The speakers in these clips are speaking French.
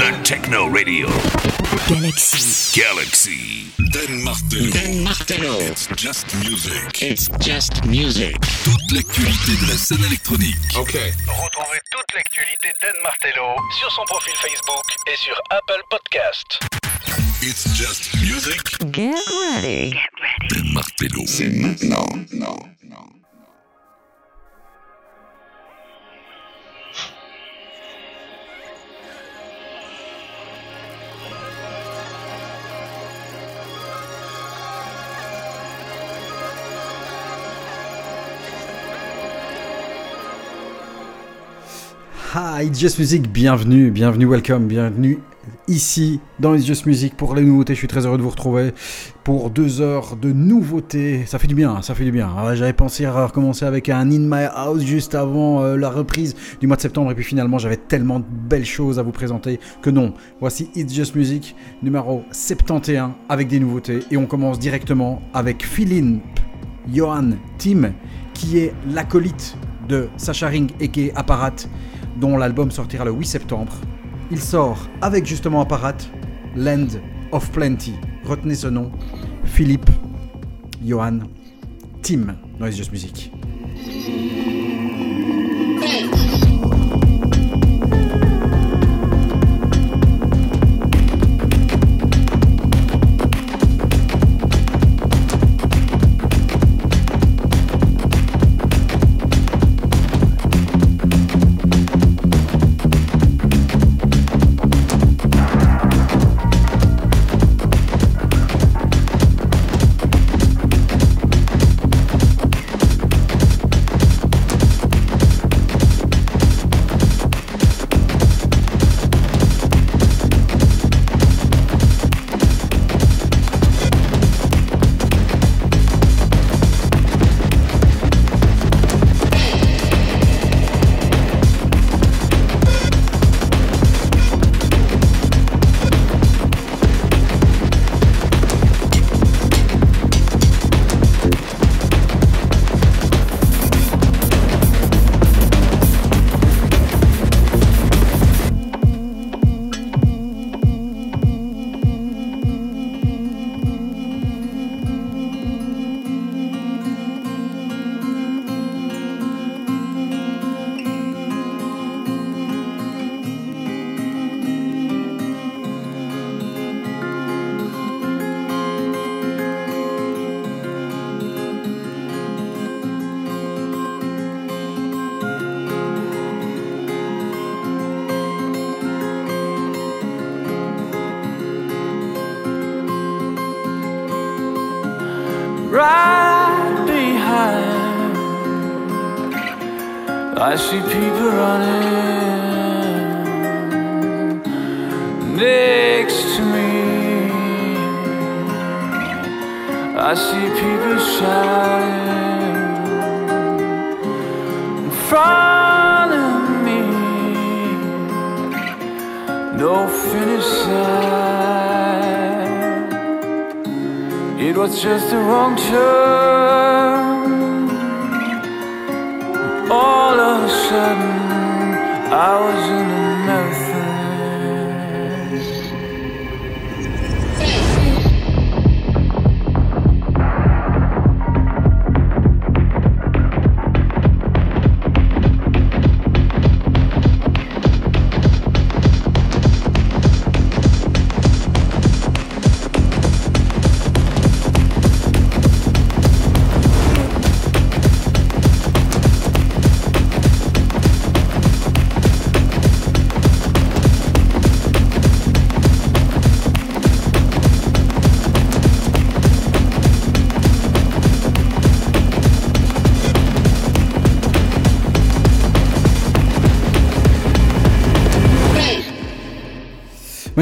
The Techno Radio. Galaxy. Galaxy. Dan Martello. Dan. It's just music. It's just music. Toute l'actualité de la scène électronique. Ok. Retrouvez toute l'actualité d'Anne Martello sur son profil Facebook et sur Apple Podcast. It's just music. Get ready. Dan Martello. C'est maintenant. Non. Hi, It's Just Music, bienvenue, bienvenue, welcome, bienvenue ici dans It's Just Music pour les nouveautés. Je suis très heureux de vous retrouver pour deux heures de nouveautés. Ça fait du bien, ça fait du bien. Ah, j'avais pensé à recommencer avec un In My House juste avant euh, la reprise du mois de septembre et puis finalement j'avais tellement de belles choses à vous présenter que non. Voici It's Just Music numéro 71 avec des nouveautés et on commence directement avec Philip Johan Tim qui est l'acolyte de Sacha Ring et qui est Apparat dont l'album sortira le 8 septembre. Il sort avec justement Apparat, Land of Plenty. Retenez ce nom, Philippe, Johan, Tim, Noise Just Music.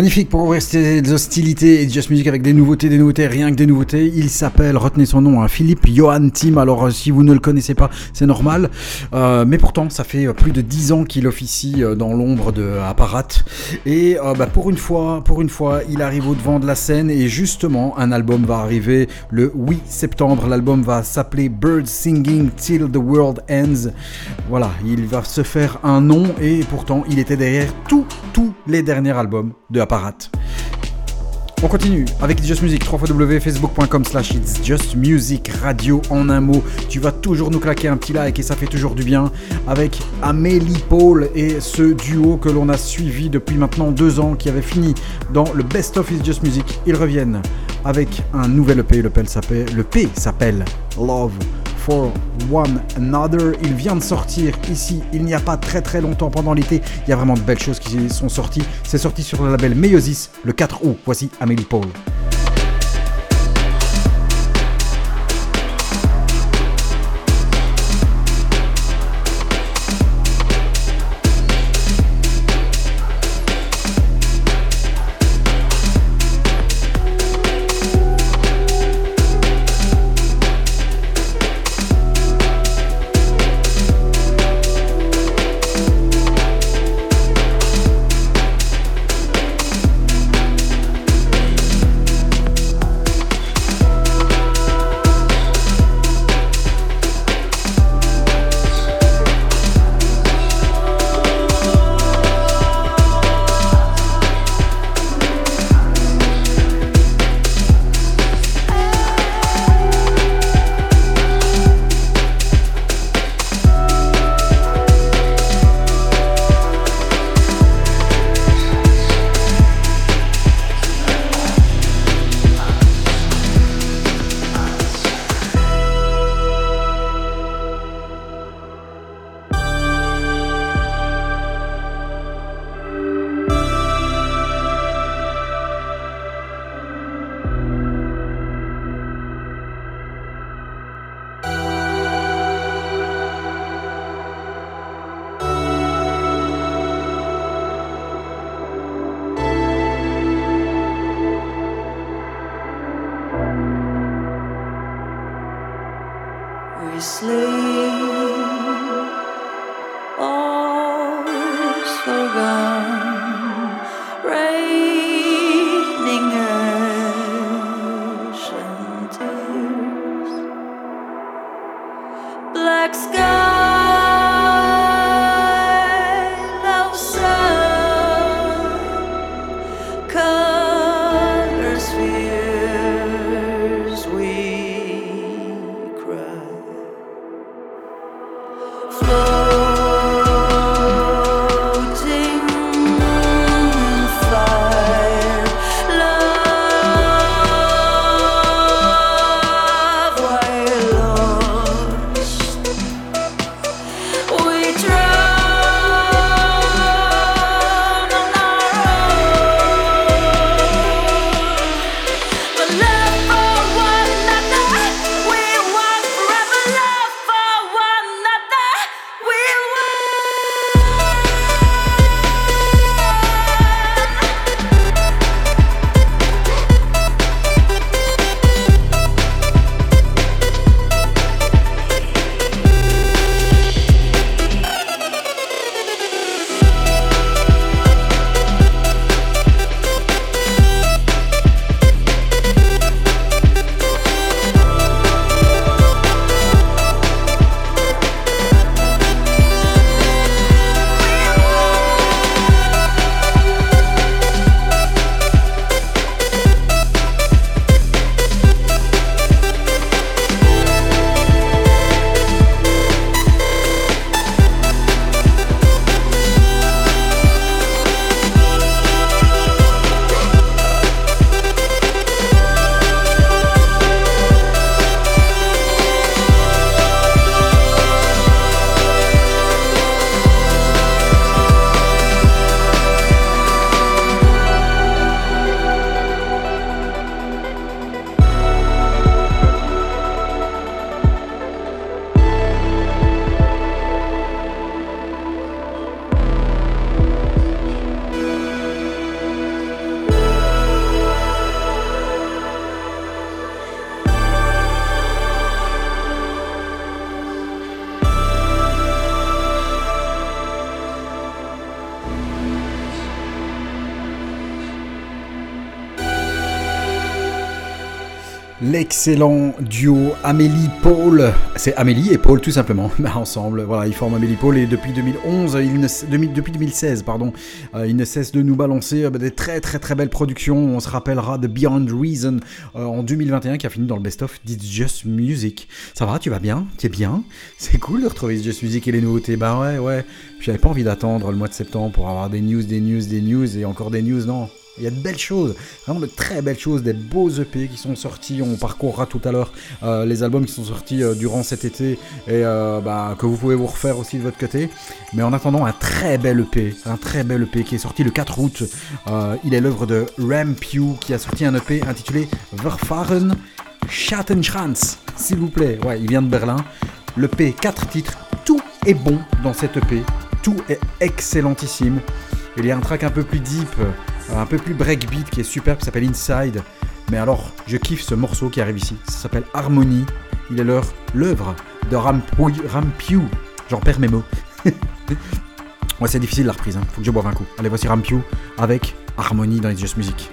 Pour ouvrir ces hostilités et Just Music avec des nouveautés, des nouveautés, rien que des nouveautés. Il s'appelle, retenez son nom, hein, Philippe Johan Tim. Alors euh, si vous ne le connaissez pas, c'est normal. Euh, mais pourtant, ça fait euh, plus de 10 ans qu'il officie dans l'ombre de Apparat. Et bah, pour une fois, pour une fois, il arrive au devant de la scène et justement, un album va arriver le 8 septembre. L'album va s'appeler Birds Singing Till the World Ends. Voilà, il va se faire un nom et pourtant, il était derrière tous, tous les derniers albums de Apparat. On continue avec Just Music, www.facebook.com slash It's Just Music Radio en un mot. Tu vas toujours nous claquer un petit like et ça fait toujours du bien avec Amélie Paul et ce duo que l'on a suivi depuis maintenant deux ans qui avait fini dans le Best of It's Just Music. Ils reviennent avec un nouvel EP, le P s'appelle Love for One Another. Il vient de sortir ici, il n'y a pas très très longtemps pendant l'été. Il y a vraiment de belles choses qui sont sorties. C'est sorti sur le label Meiosis le 4 août. Voici Amélie Paul. L'excellent duo Amélie-Paul, c'est Amélie et Paul tout simplement, ensemble, voilà, ils forment Amélie-Paul et depuis 2011, ils ne, depuis 2016, pardon, euh, ils ne cessent de nous balancer euh, des très très très belles productions, on se rappellera de Beyond Reason euh, en 2021 qui a fini dans le best-of d'It's Just Music. Ça va, tu vas bien? Tu es bien? C'est cool de retrouver It's Just Music et les nouveautés, bah ouais, ouais, j'avais pas envie d'attendre le mois de septembre pour avoir des news, des news, des news et encore des news, non il y a de belles choses, vraiment de très belles choses, des beaux EP qui sont sortis. On parcourra tout à l'heure euh, les albums qui sont sortis euh, durant cet été et euh, bah, que vous pouvez vous refaire aussi de votre côté. Mais en attendant, un très bel EP, un très bel EP qui est sorti le 4 août. il est l'œuvre de Rampew qui a sorti un EP intitulé Verfahren Schattenschranz, s'il vous plaît. Ouais, il vient de Berlin. L'EP, 4 titres, tout est bon dans cet EP, tout est excellentissime. Il y a un track un peu plus deep, un peu plus breakbeat qui est super, qui s'appelle Inside. Mais alors, je kiffe ce morceau qui arrive ici. Ça s'appelle Harmony. Il est l'œuvre de Rampew. J'en perds mes mots. ouais, c'est difficile la reprise. Hein. Faut que je boive un coup. Allez, voici Rampew avec Harmony dans les Just Music.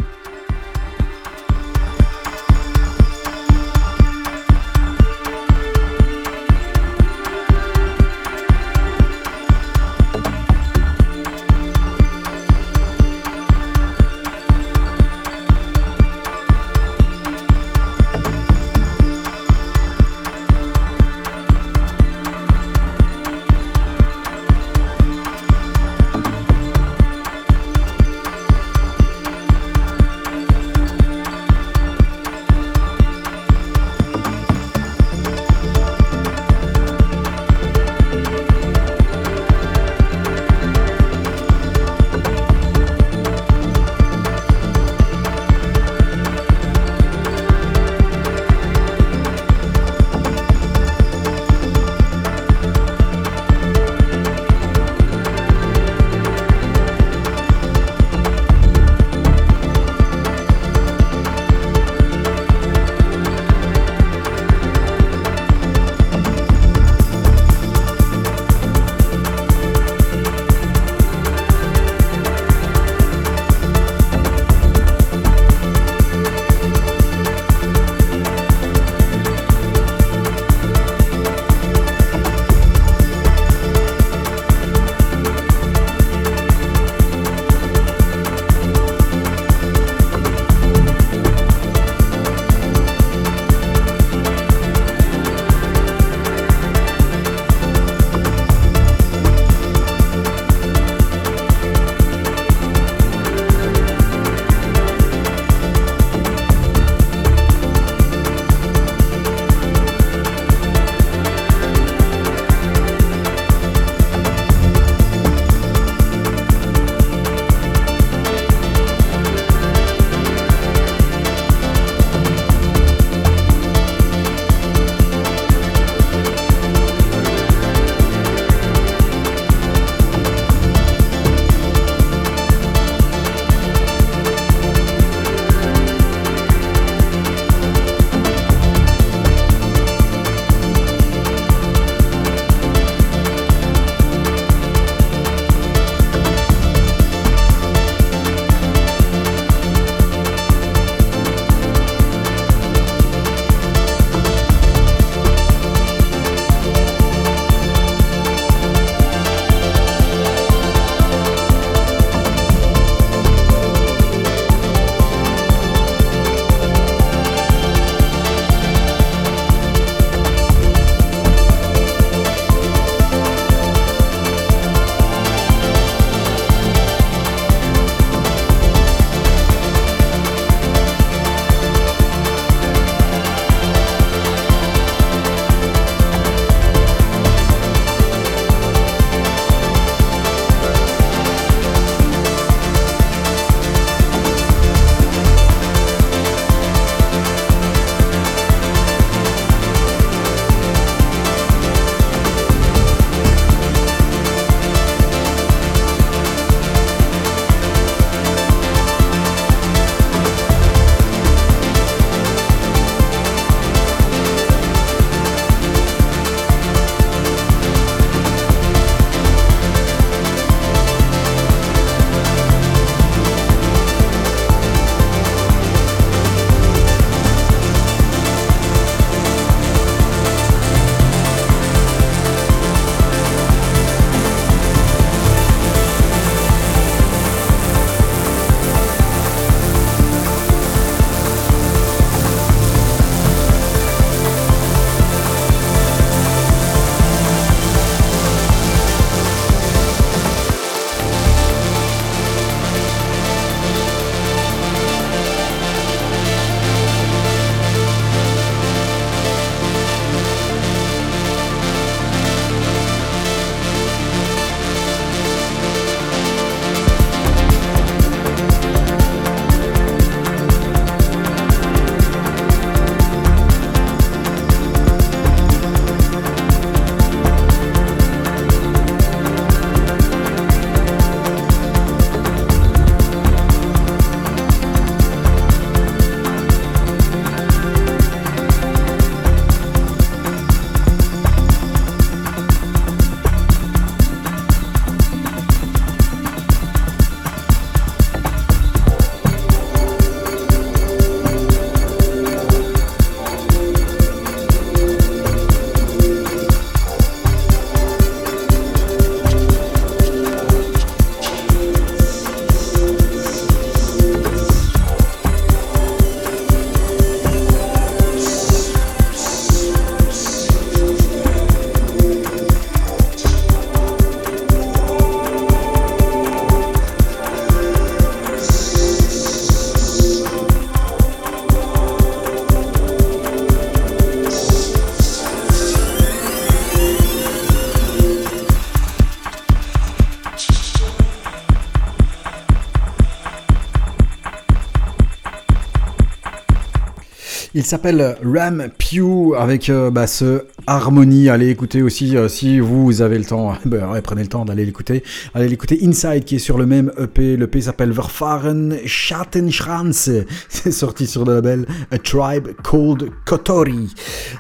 Il s'appelle Ram Pew avec euh, bah, ce Harmony. Allez écouter aussi euh, si vous avez le temps. ouais, prenez le temps d'aller l'écouter. Allez l'écouter Inside qui est sur le même EP. L'EP s'appelle Verfahren Schattenschranz. C'est sorti sur le label A Tribe Called Kotori.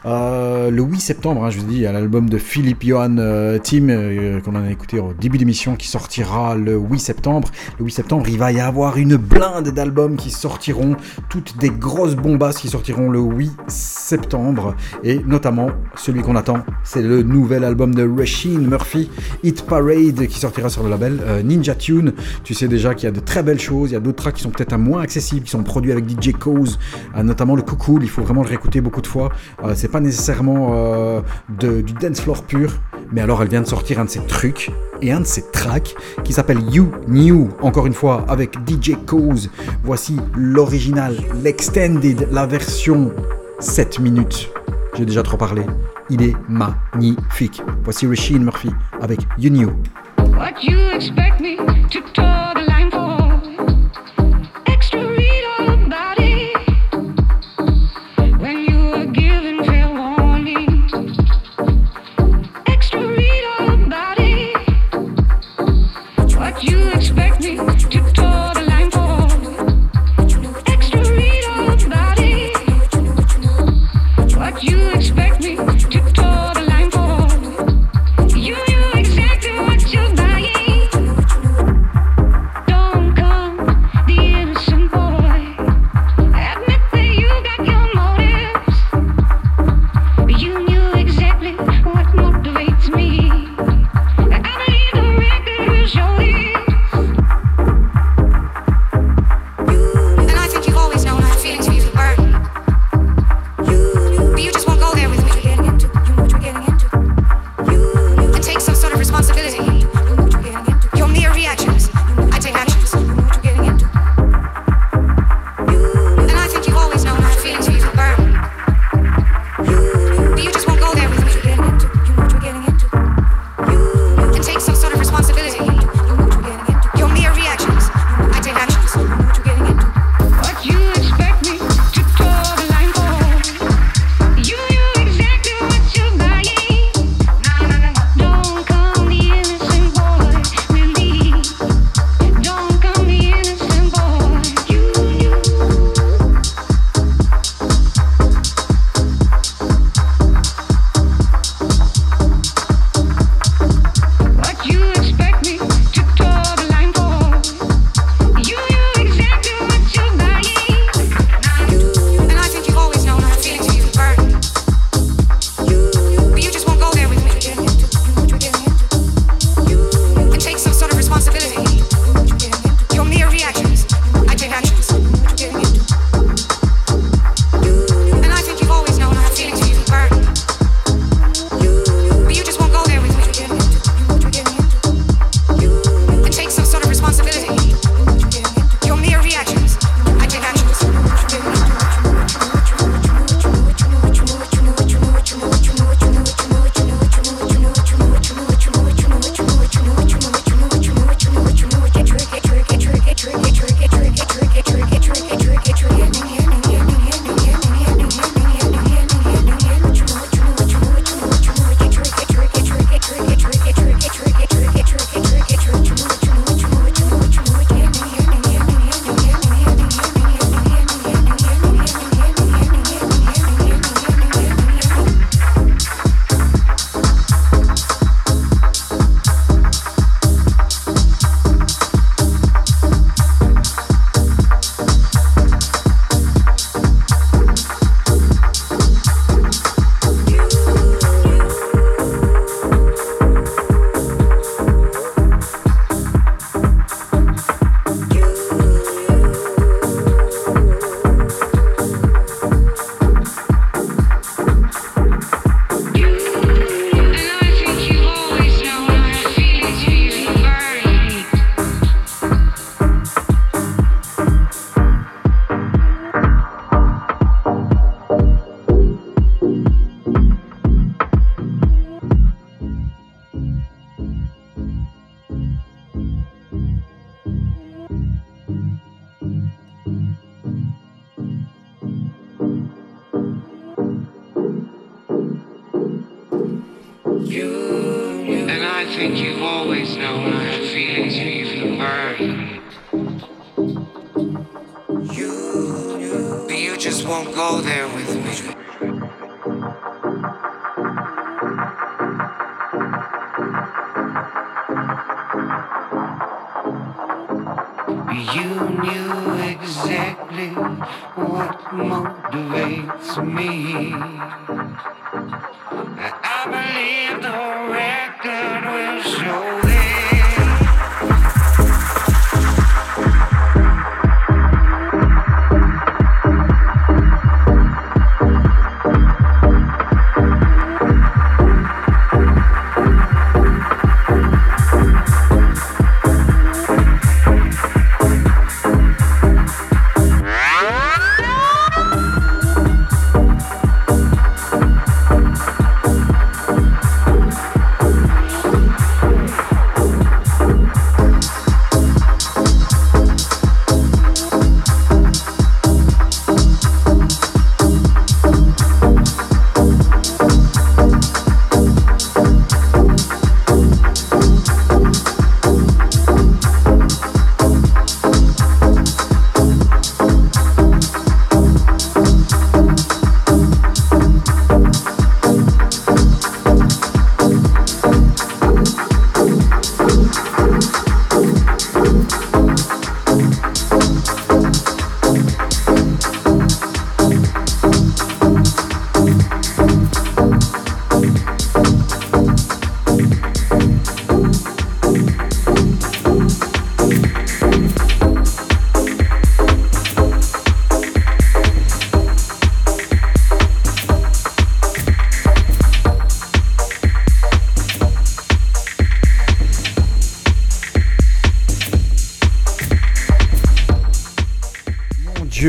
Euh, le 8 septembre, hein, je vous dis, a l'album de Philippe Johan euh, Tim euh, qu'on a écouté au début d'émission qui sortira le 8 septembre. Le 8 septembre, il va y avoir une blinde d'albums qui sortiront, toutes des grosses bombasses qui sortiront le 8 septembre et notamment celui qu'on attend, c'est le nouvel album de Rasheen Murphy, Hit Parade qui sortira sur le label euh, Ninja Tune. Tu sais déjà qu'il y a de très belles choses, il y a d'autres tracks qui sont peut-être moins accessibles, qui sont produits avec DJ Cause, euh, notamment le Cool, il faut vraiment le réécouter beaucoup de fois. Euh, c'est pas nécessairement du dance floor pur, mais alors elle vient de sortir un de ses trucs et un de ses tracks qui s'appelle You New, encore une fois avec DJ Cause. Voici l'original, l'extended, la version 7 minutes. J'ai déjà trop parlé. Il est magnifique. Voici Rasheen Murphy avec You New. What you expect me to toe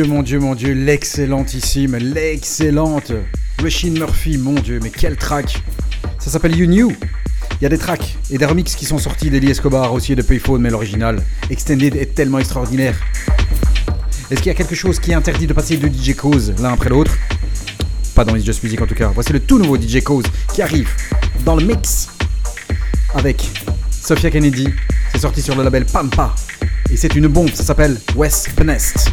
Mon Dieu, mon Dieu, l'excellentissime, l'excellente Machine Murphy, mon Dieu, mais quel track Ça s'appelle You Knew. Il y a des tracks et des remixes qui sont sortis d'Eli Escobar aussi et de Payphone, mais l'original, Extended, est tellement extraordinaire. Est-ce qu'il y a quelque chose qui interdit de passer de DJ Cause l'un après l'autre? Pas dans It's Just Music en tout cas. Voici le tout nouveau DJ Cause qui arrive dans le mix avec Sophia Kennedy. C'est sorti sur le label Pampa. Et c'est une bombe, ça s'appelle West Penest.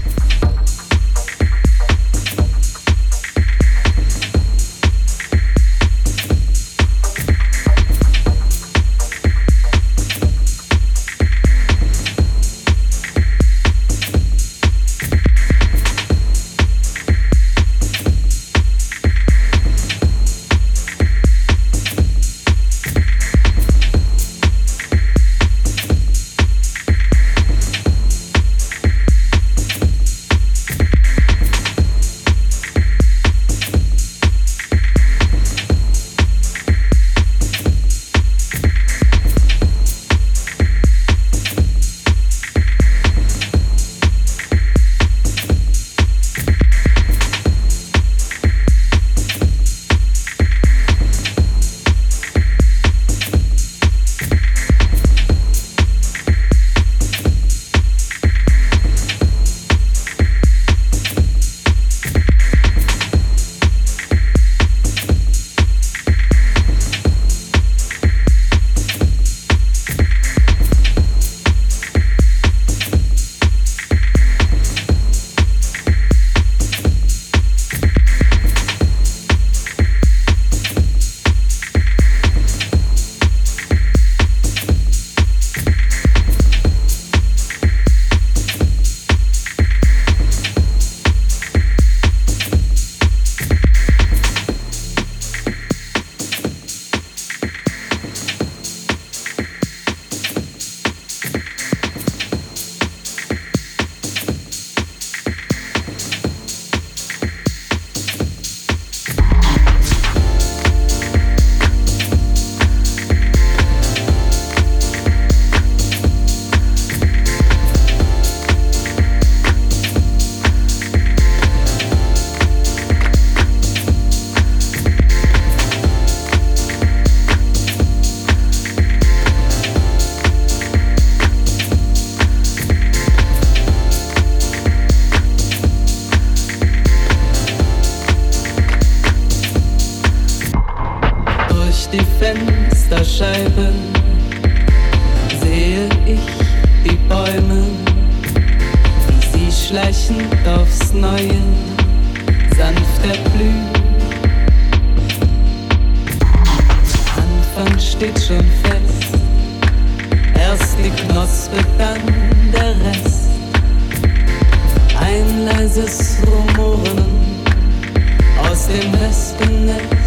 Menschen aufs Neue sanft erblühen. Anfang steht schon fest, erst die Knospe, dann der Rest. Ein leises Rumoren aus dem Wespennetz.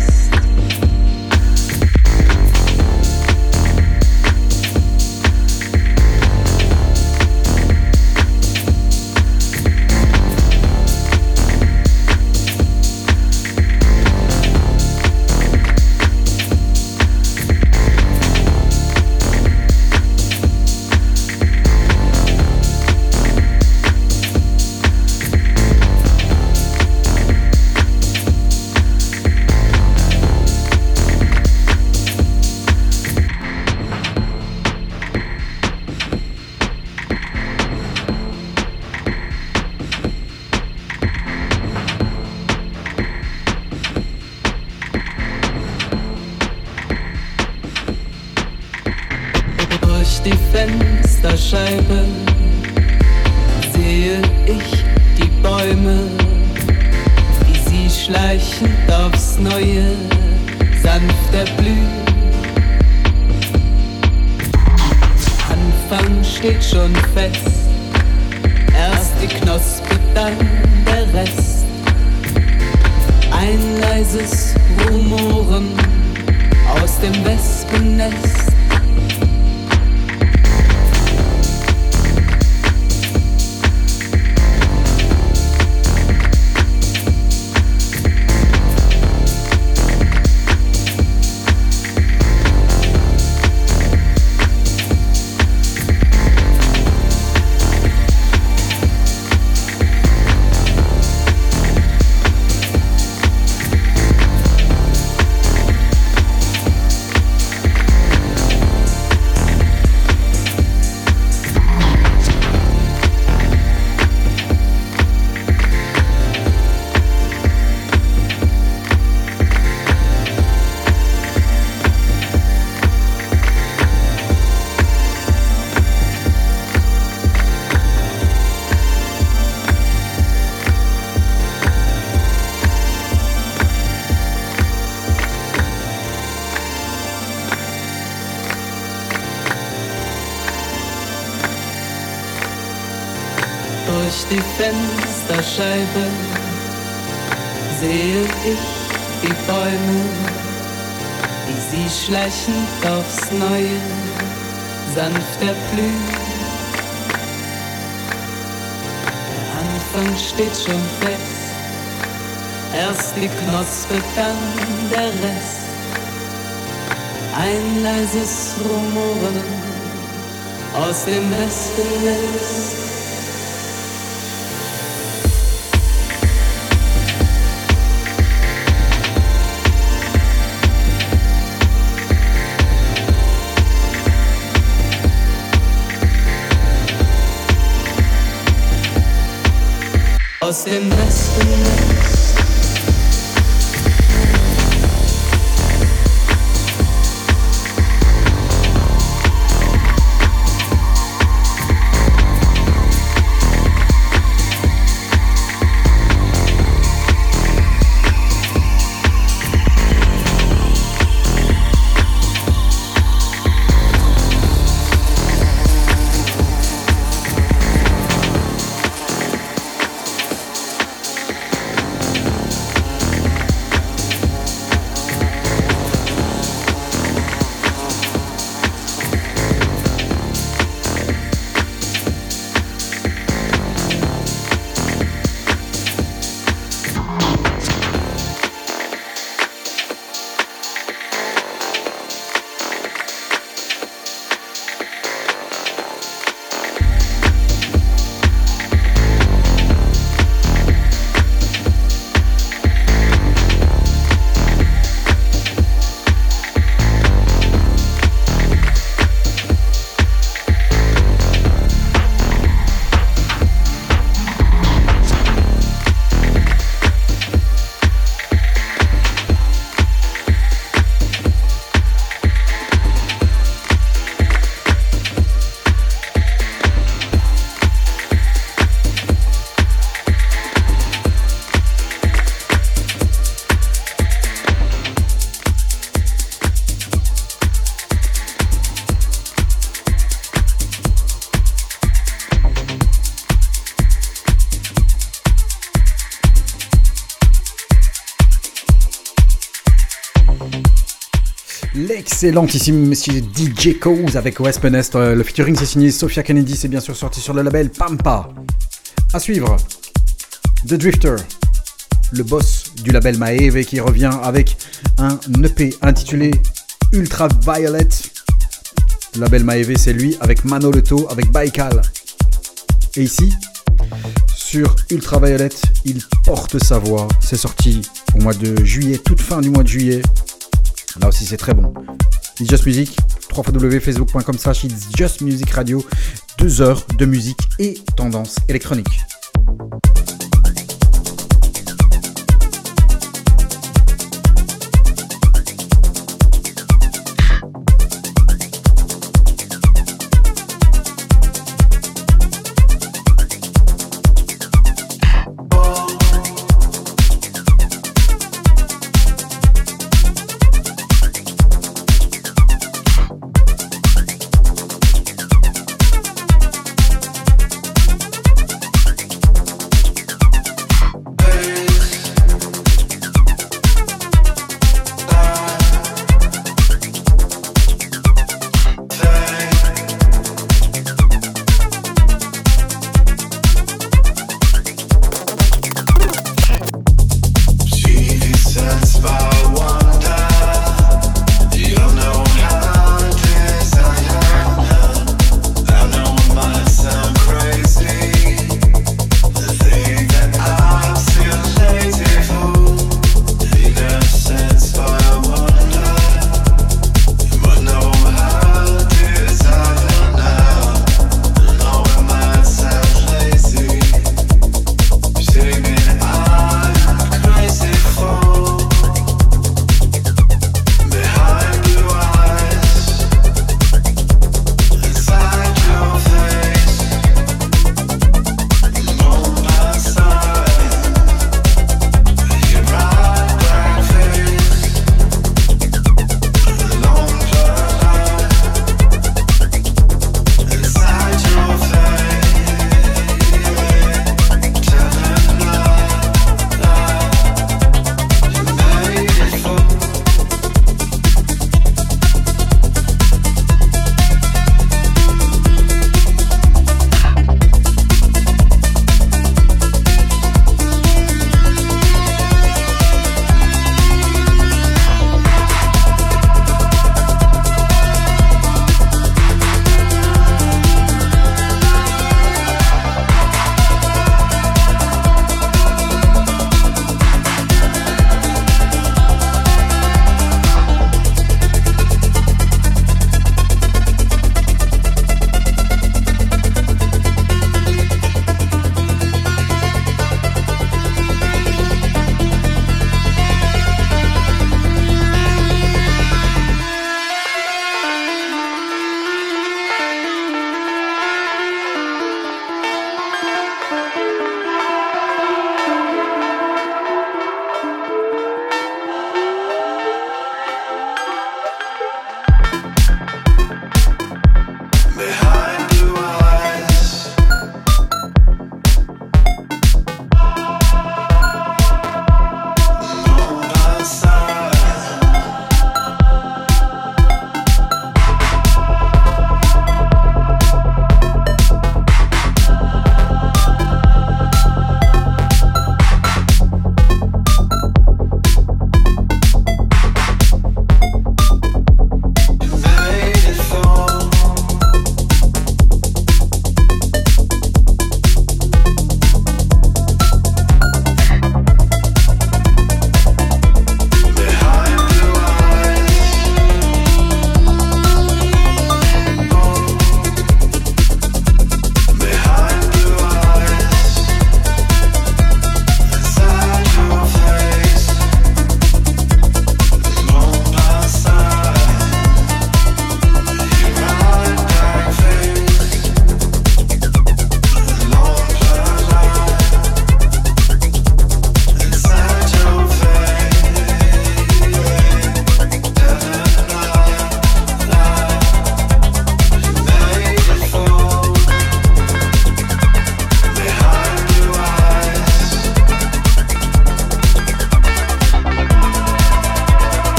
L'excellentissime monsieur DJ Cause avec West Penest. Euh, Le featuring c'est signé Sophia Kennedy, c'est bien sûr sorti sur le label Pampa. À suivre, The Drifter, le boss du label Maeve qui revient avec un EP intitulé Ultraviolet. Le label Maeve c'est lui avec Mano Leto, avec Baikal. Et ici, sur Ultraviolet, il porte sa voix. C'est sorti au mois de juillet, toute fin du mois de juillet. Là aussi c'est très bon. It's Just Music, www.facebook.com slash It's Just Music Radio. Deux heures de musique et tendance électronique.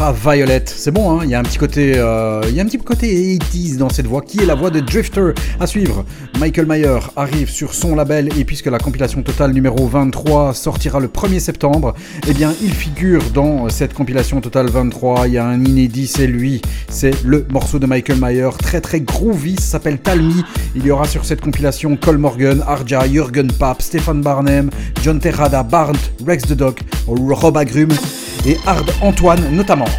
Drifter Ultra Violet, c'est bon, hein il y a un petit côté, euh, il y a un petit côté 80s dans cette voix. Qui est la voix de Drifter à suivre Michael Mayer arrive sur son label et puisque la compilation totale numéro 23 sortira le 1er septembre, eh bien il figure dans cette compilation totale 23. Il y a un inédit, c'est lui, c'est le morceau de Michael Mayer, très très groovy, ça s'appelle Talmi. Il y aura sur cette compilation Cole Morgan, Arja, Jürgen Papp, Stéphane Barnum, John Terrada, Barnt, Rex the Dog, Rob Agrum et Hard Antoine notamment.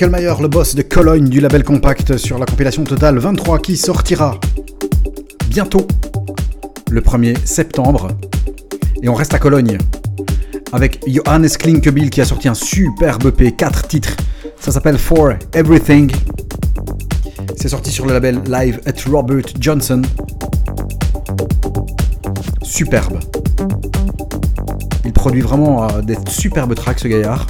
Michael Mayer, le boss de Cologne du label Compact sur la compilation Total 23 qui sortira bientôt, le 1er septembre. Et on reste à Cologne avec Johannes Klinkebill qui a sorti un superbe EP, 4 titres. Ça s'appelle For Everything. C'est sorti sur le label Live at Robert Johnson. Superbe. Il produit vraiment euh, des superbes tracks ce gaillard.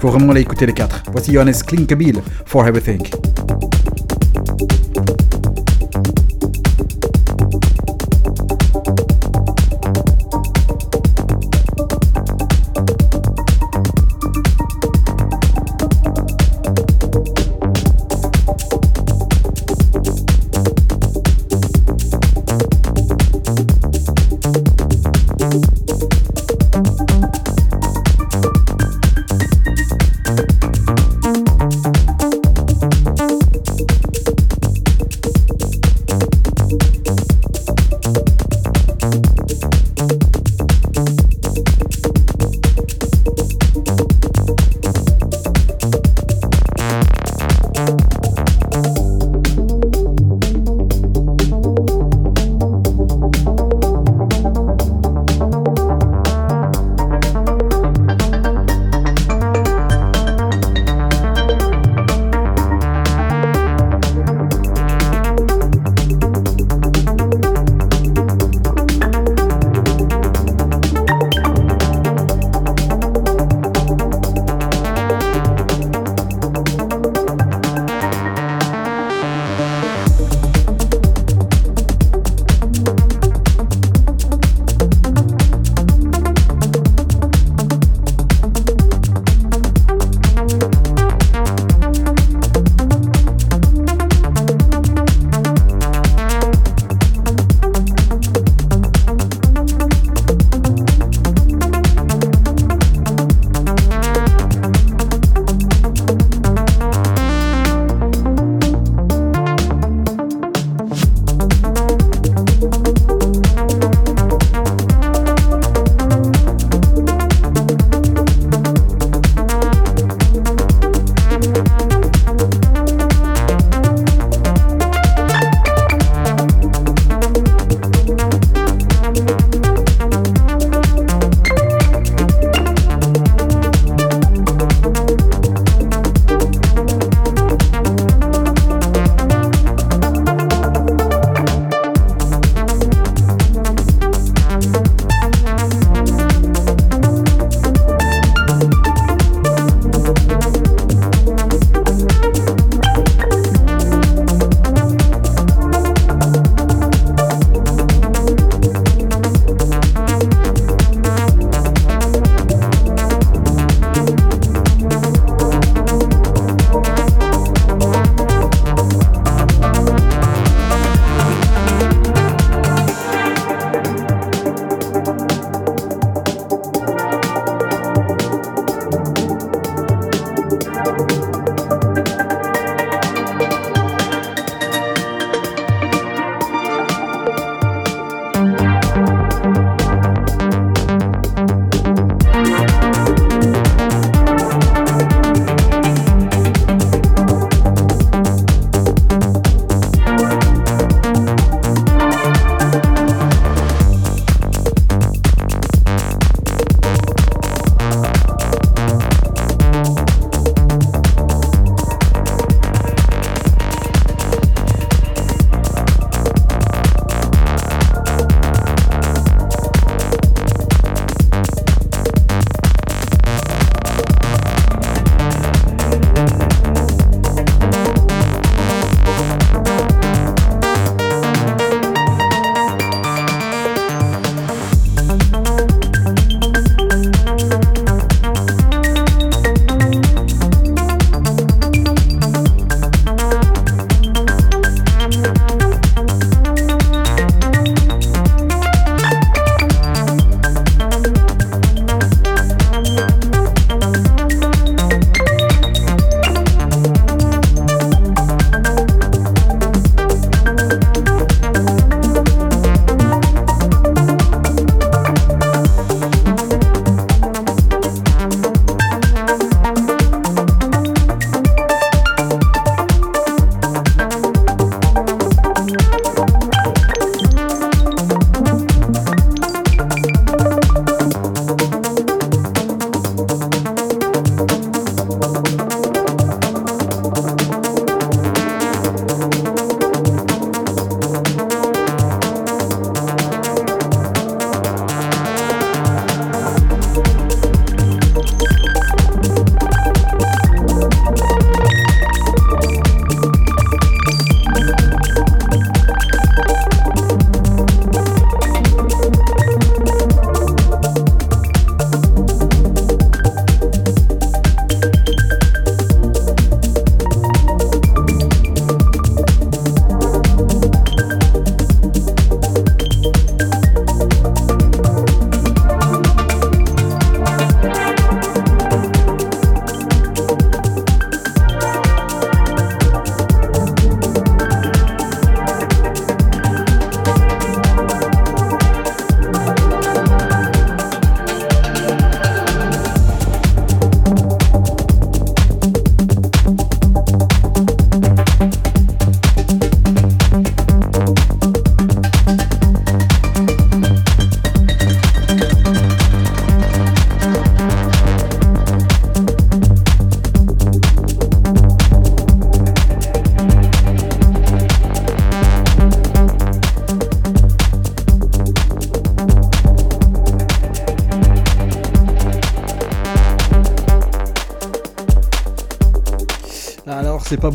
Faut vraiment aller écouter les quatre. Voici Johannes Klinkebill, For Everything.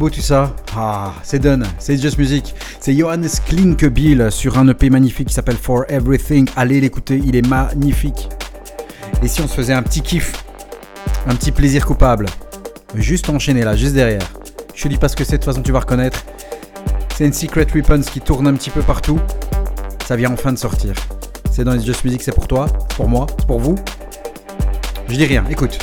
Beau tout ça Ah, c'est done, c'est Just Music. C'est Johannes Klinkbill sur un EP magnifique qui s'appelle For Everything. Allez l'écouter, il est magnifique. Et si on se faisait un petit kiff, un petit plaisir coupable, juste enchaîner là, juste derrière. Je te dis pas ce que c'est, de toute façon tu vas reconnaître. C'est une Secret Weapons qui tourne un petit peu partout. Ça vient enfin de sortir. C'est dans les Just Music, c'est pour toi, pour moi, pour vous. Je dis rien, écoute.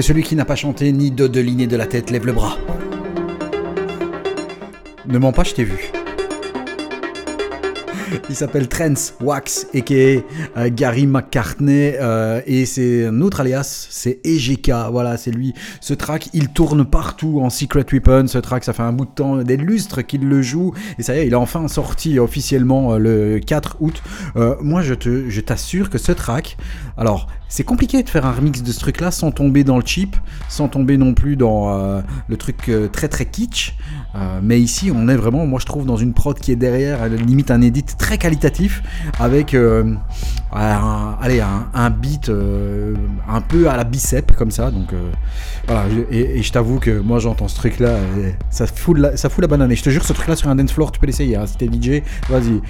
Que celui qui n'a pas chanté ni dodeliné de la tête lève le bras. Ne mens pas, je t'ai vu. Il s'appelle Trance Wax, a.k.a. euh, Gary McCartney, euh, et c'est un autre alias, c'est EGK, voilà, c'est lui. Ce track, il tourne partout en Secret Weapon, ce track, ça fait un bout de temps, des lustres qu'il le joue, et ça y est, il est enfin sorti officiellement euh, le 4 août. Moi, je te, je t'assure que ce track, alors, c'est compliqué de faire un remix de ce truc-là sans tomber dans le cheap, sans tomber non plus dans euh, le truc euh, très très kitsch. Euh, mais ici, on est vraiment, moi je trouve, dans une prod qui est derrière, à la limite un edit très qualitatif, avec un, allez, un, beat un peu à la bicep, comme ça. Donc voilà, et, je t'avoue que moi j'entends ce truc-là, ça fout, la, ça fout la banane. Et je te jure, ce truc-là sur un dance floor, tu peux l'essayer. Hein. Si t'es DJ, vas-y.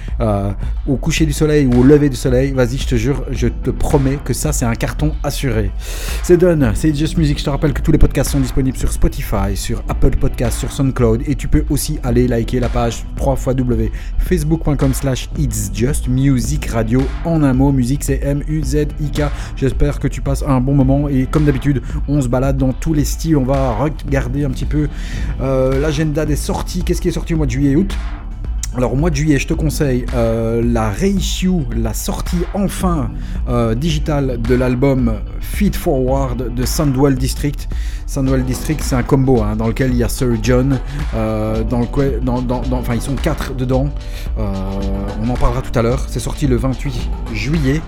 Au coucher du soleil ou au lever du soleil, vas-y, je te jure, je te promets que ça, c'est un carton assuré. C'est done, c'est Just Music. Je te rappelle que tous les podcasts sont disponibles sur Spotify, sur Apple Podcasts, sur SoundCloud. Et tu peux aussi aller liker la page 3 facebook.com slash It's Just Music Radio. En un mot, musique c'est M-U-Z-I-K. J'espère que tu passes un bon moment. Et comme d'habitude, on se balade dans tous les styles. On va regarder un petit peu euh, l'agenda des sorties. Qu'est-ce qui est sorti au mois de juillet et août? Alors au mois de juillet, je te conseille euh, la reissue, la sortie enfin euh, digitale de l'album Feed Forward de Sandwell District. Sandwell District, c'est un combo hein, dans lequel il y a Sir John, euh, dans dans, enfin ils sont quatre dedans. On en parlera tout à l'heure. C'est sorti le 28 juillet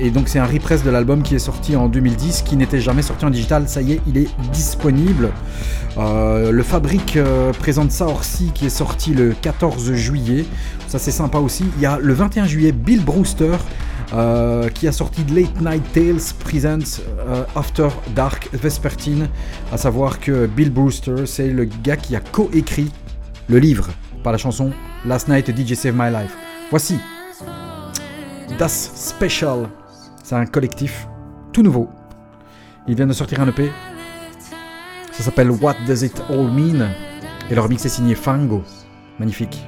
et donc c'est un repress de l'album qui est sorti en 2010, qui n'était jamais sorti en digital. Ça y est, il est disponible. Le Fabrique présente ça Orsi qui est sorti le 14 juillet. Ça c'est sympa aussi. Il y a le 21 juillet Bill Brewster euh, qui a sorti Late Night Tales Presents euh, After Dark Vespertine. À savoir que Bill Brewster c'est le gars qui a coécrit le livre par la chanson Last Night DJ Save My Life. Voici Das Special. C'est un collectif tout nouveau. Il vient de sortir un EP ça s'appelle What Does It All Mean? Et leur mix est signé Fango. Magnifique.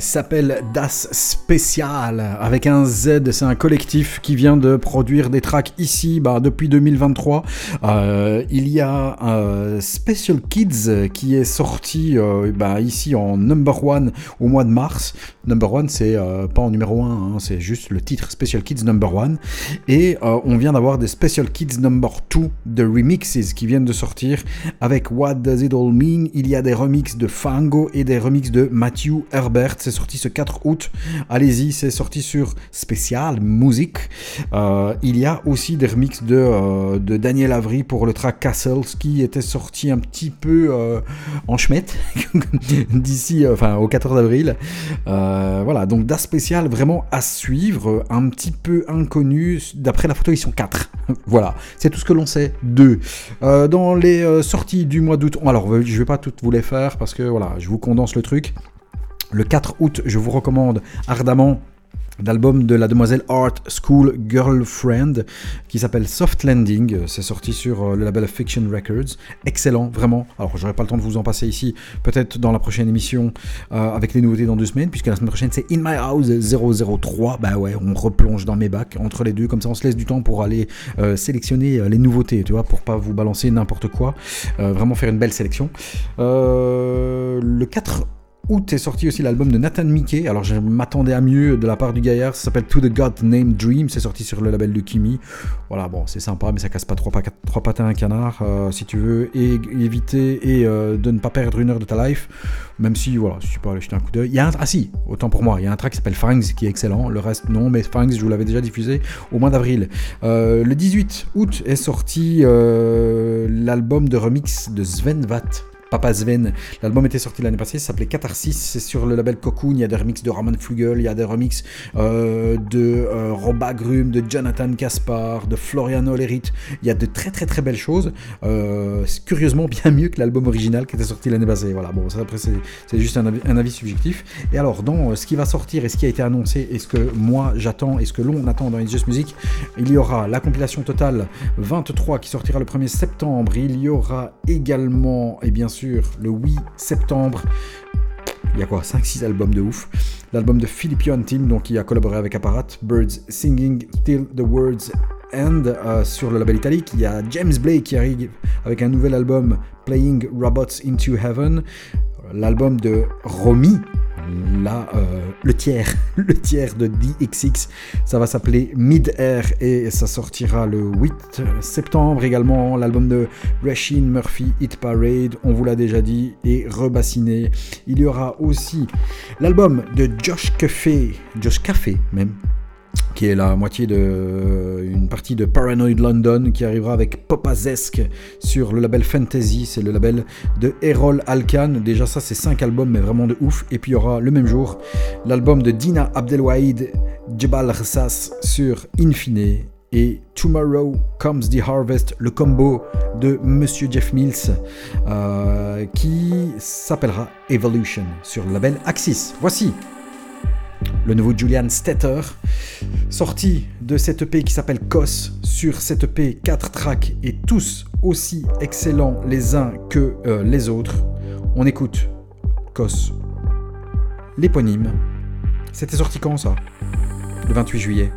S'appelle Das Special avec un Z. C'est un collectif qui vient de produire des tracks ici bah, depuis 2023. Euh, il y a euh, Special Kids qui est sorti euh, bah, ici en number one au mois de mars. Number one, c'est pas en numéro 1, hein, c'est juste le titre Special Kids Number One. Et on vient d'avoir des Special Kids Number 2 de remixes qui viennent de sortir avec What Does It All Mean. Il y a des remixes de Fango et des remixes de Matthew Herbert. Sorti ce 4 août. Allez-y, c'est sorti sur Special Music. Euh, il y a aussi des remixes de, euh, de Daniel Avery pour le track Castles qui était sorti un petit peu euh, en chemette d'ici, enfin au 14 avril. Voilà, donc Das Spécial vraiment à suivre, un petit peu inconnu. D'après la photo, ils sont 4. voilà, c'est tout ce que l'on sait d'eux. Dans les sorties du mois d'août, alors je vais pas toutes vous les faire parce que voilà, je vous condense le truc. Le 4 août, je vous recommande ardemment l'album de la demoiselle Art School Girlfriend qui s'appelle Soft Landing. C'est sorti sur euh, le label Fiction Records. Excellent, vraiment. Alors, j'aurai pas le temps de vous en passer ici, peut-être dans la prochaine émission euh, avec les nouveautés dans deux semaines, puisque la semaine prochaine c'est In My House 003. Bah ouais, on replonge dans mes bacs entre les deux, comme ça on se laisse du temps pour aller euh, sélectionner les nouveautés, tu vois, pour pas vous balancer n'importe quoi. Vraiment faire une belle sélection. Le 4 août est sorti aussi l'album de Nathan Mickey. Alors je m'attendais à mieux de la part du gaillard. Ça s'appelle To the God Named Dream. C'est sorti sur le label de Kimi. Voilà, bon, c'est sympa, mais ça casse pas trois, pa- trois pattes à un canard. euh, si tu veux et, éviter et euh, de ne pas perdre une heure de ta life. Même si, voilà, si tu peux aller jeter un coup d'œil. Ah si, autant pour moi, il y a un track qui s'appelle Fangs qui est excellent. Le reste, non, mais Fangs, je vous l'avais déjà diffusé au mois d'avril. Euh, le 18 août est sorti l'album de remix de Sven Vath. Papa Sven. L'album était sorti l'année passée, ça s'appelait Catharsis, c'est sur le label Cocoon, il y a des remixes de Ramon Flugel, il y a des remixes euh, de euh, Roba Grum, de Jonathan Caspar, de Florian Olerit, il y a de très très très belles choses, euh, curieusement bien mieux que l'album original qui était sorti l'année passée, voilà, bon ça après c'est juste un avis, subjectif. Et alors dans ce qui va sortir et ce qui a été annoncé et ce que moi j'attends et ce que l'on attend dans It's Just Music, il y aura la compilation totale 23 qui sortira le 1er septembre, il y aura également, et bien sûr, le 8 septembre, il y a quoi 5-6 albums de ouf. L'album de Philippe Team, donc qui a collaboré avec Apparat, Birds Singing Till the Words End euh, sur le label italique. Il y a James Blake qui arrive avec un nouvel album Playing Robots into Heaven. L'album de Romy, euh, le tiers, le tiers de DXX, ça va s'appeler Mid-Air et ça sortira le 8 septembre également. L'album de Rashin Murphy, Hit Parade, on vous l'a déjà dit, et rebassiné. Il y aura aussi l'album de Josh Café, Josh Café même, qui est la moitié de une partie de Paranoid London qui arrivera avec Popazesk sur le label Fantasy, c'est le label de Errol Alkan. Déjà ça c'est 5 albums mais vraiment de ouf et puis il y aura le même jour l'album de Dina Abdelwaïd Jebal Rassas sur Infine et Tomorrow Comes the Harvest, le combo de Monsieur Jeff Mills euh, qui s'appellera Evolution sur le label Axis. Voici le nouveau Julian Stetter, sorti de cette EP qui s'appelle Kos. Sur cette EP, 4 tracks et tous aussi excellents les uns que euh, les autres. On écoute Kos, l'éponyme. C'était sorti quand ça? Le 28 juillet.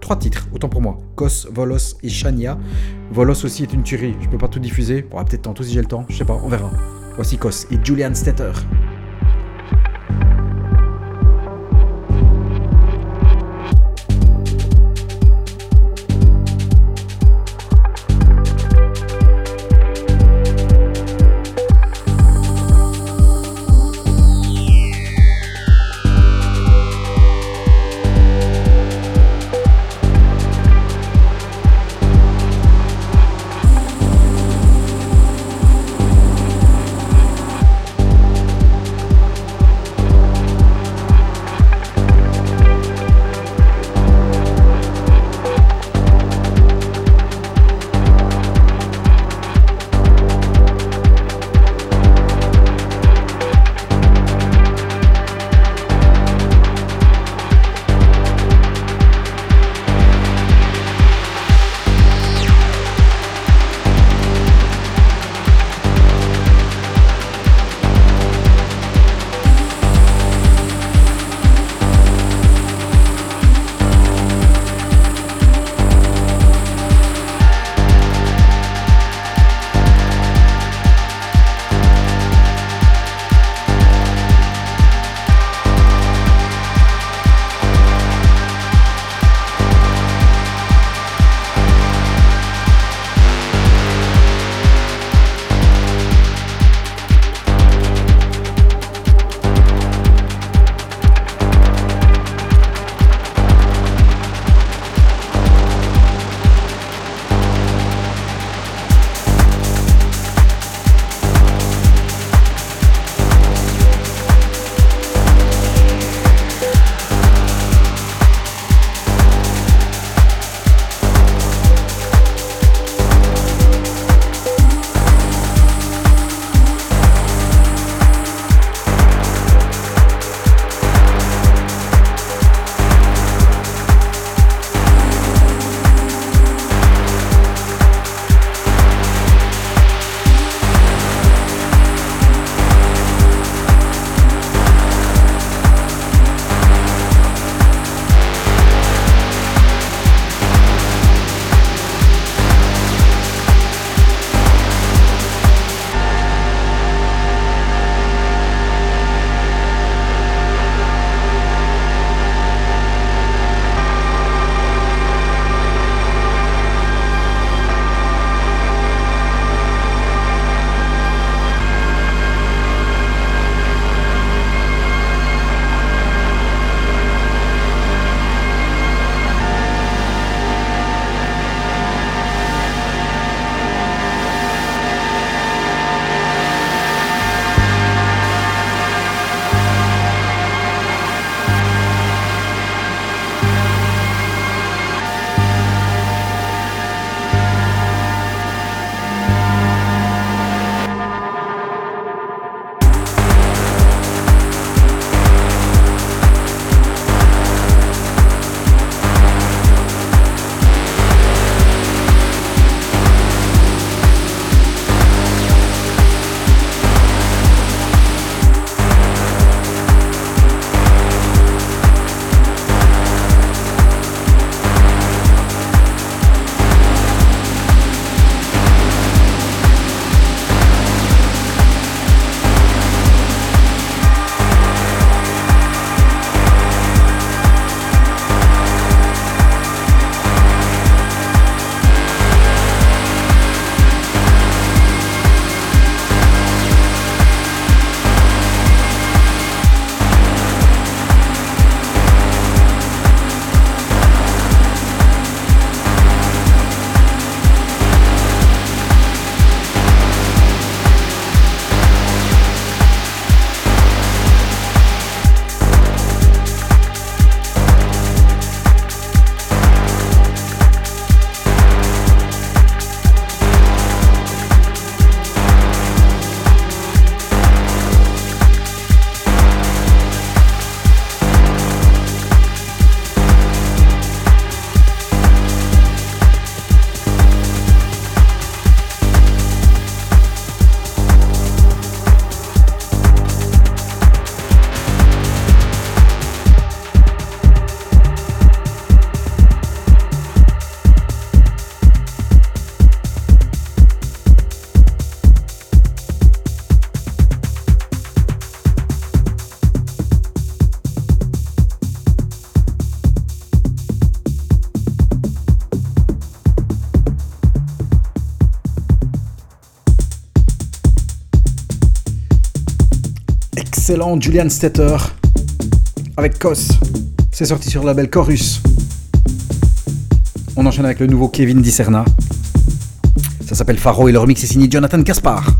Trois titres, autant pour moi. Kos, Volos et Shania. Volos aussi est une tuerie, je peux pas tout diffuser. Bon, peut-être tantôt si j'ai le temps, je sais pas, on verra. Voici Kos et Julian Stetter. Excellent Julian Stetter avec Kos. C'est sorti sur le label Chorus. On enchaîne avec le nouveau Kevin Discerna. Ça s'appelle Faro et le remix est signé Jonathan Caspar.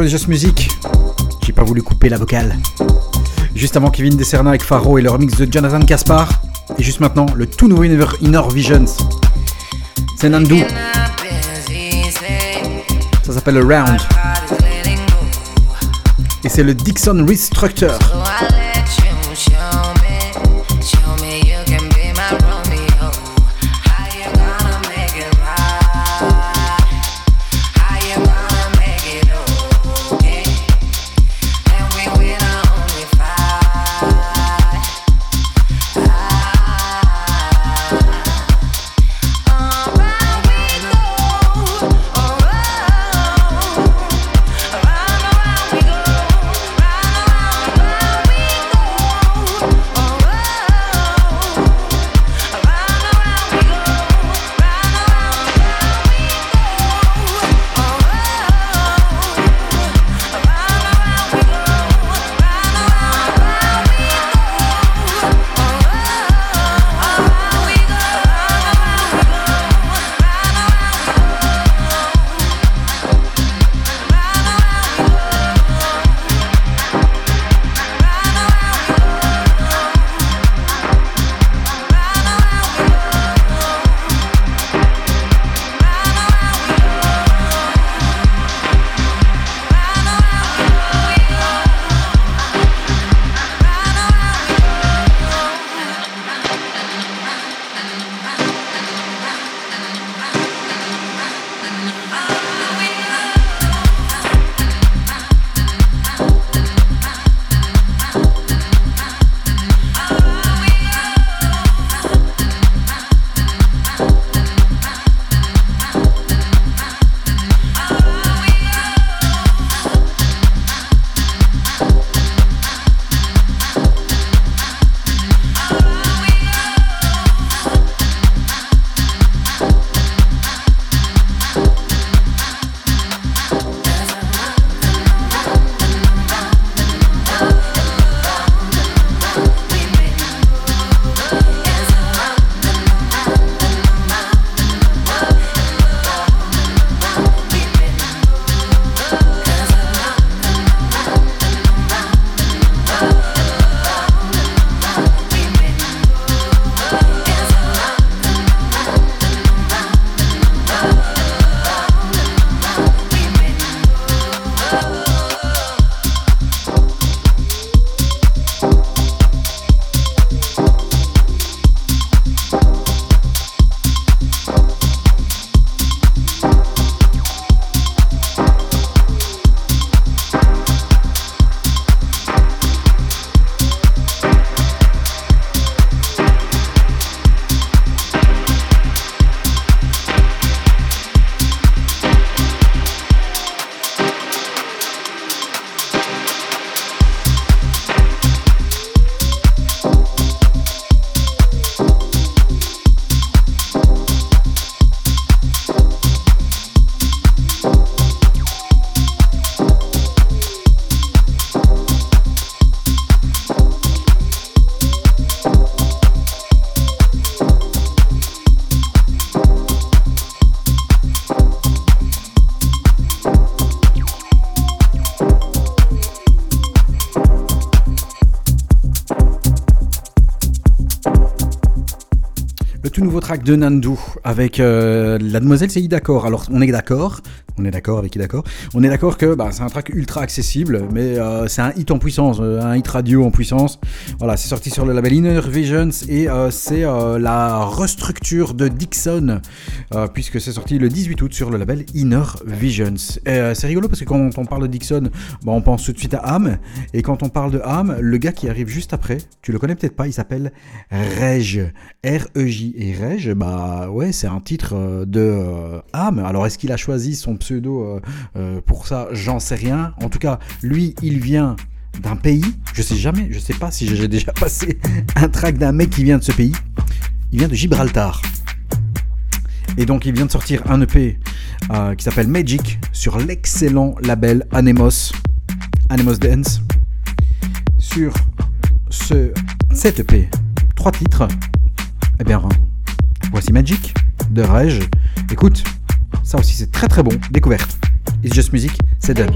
Les Just Music. J'ai pas voulu couper la vocale. Juste avant Kevin Desserna avec Faro et le remix de Jonathan Caspar. Et juste maintenant, le tout nouveau Inner, Visions. C'est Nandu. Ça s'appelle Around. Et c'est le Dixon Restructure. Track de Nandu avec euh, la demoiselle c'est d'accord. Alors on est d'accord, on est d'accord avec qui d'accord On est d'accord que bah, c'est un track ultra accessible, mais euh, c'est un hit en puissance, euh, un hit radio en puissance. Voilà, c'est sorti sur le label Inner Visions et c'est la restructure de Dixon, puisque c'est sorti le 18 août sur le label Inner Visions. c'est rigolo parce que quand on parle de Dixon, bah, on pense tout de suite à Ham, et quand on parle de Ham, le gars qui arrive juste après, tu le connais peut-être pas, il s'appelle Rej, R-E-J et Rej bah ouais, c'est un titre euh, de euh, Ham. Alors est-ce qu'il a choisi son pseudo euh, pour ça? J'en sais rien. En tout cas, lui, il vient d'un pays. Je sais jamais, je sais pas si j'ai déjà passé un track d'un mec qui vient de ce pays. Il vient de Gibraltar. Et donc il vient de sortir un EP qui s'appelle Magic sur l'excellent label Anemos, Anemos Dance. Sur ce, cet EP, trois titres. Eh bien, Voici Magic de Rage. Écoute, ça aussi c'est très très bon. Découverte. It's Just Music, c'est done.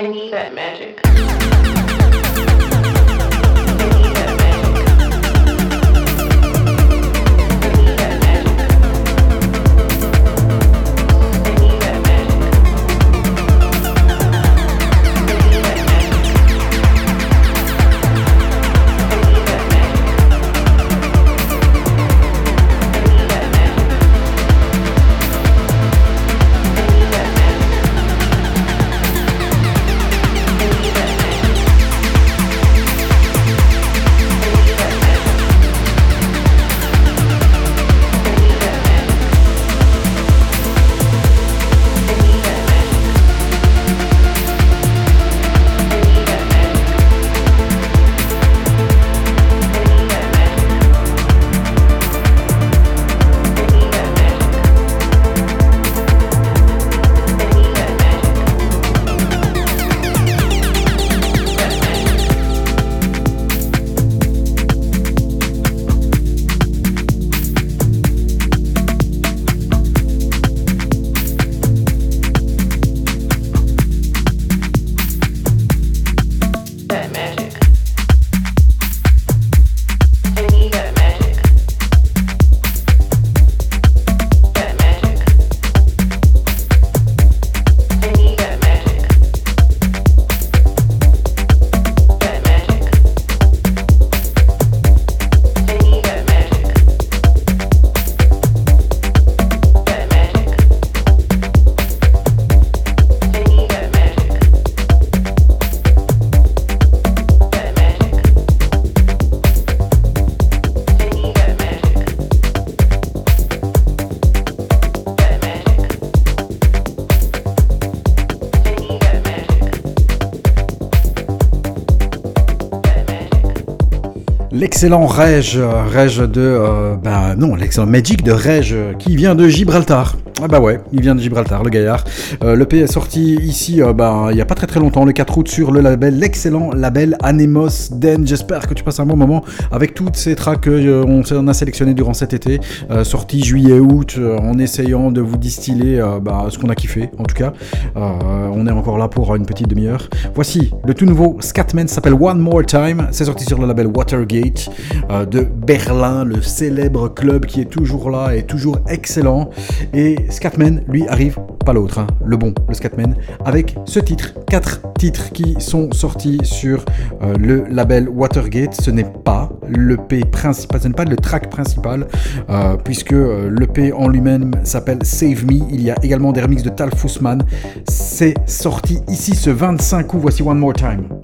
I need that magic. L'excellent Reg, euh, de. euh, bah non, l'excellent Magic de Reg euh, qui vient de Gibraltar. Ah bah ouais, il vient de Gibraltar, le gaillard. Euh, le P est sorti ici euh, bah, il y a pas très très longtemps, le 4 août, sur le label, l'excellent label Anemos Den. J'espère que tu passes un bon moment avec toutes ces tracks qu'on on a sélectionnées durant cet été, euh, sortis juillet-août, euh, en essayant de vous distiller euh, bah, ce qu'on a kiffé, en tout cas. Euh, on est encore là pour une petite demi-heure. Voici le tout nouveau Scatman s'appelle One More Time. C'est sorti sur le label Watergate euh, de Berlin, le célèbre club qui est toujours là et toujours excellent. Et Scatman, lui, arrive, pas l'autre, hein, le bon, le Scatman, avec ce titre, quatre titres qui sont sortis sur euh, le label Watergate. Ce n'est pas le P principal, pas le track principal, puisque le P en lui-même s'appelle Save Me. Il y a également des remixes de Tal Fussman. C'est sorti ici ce 25 août. Voici One More Time.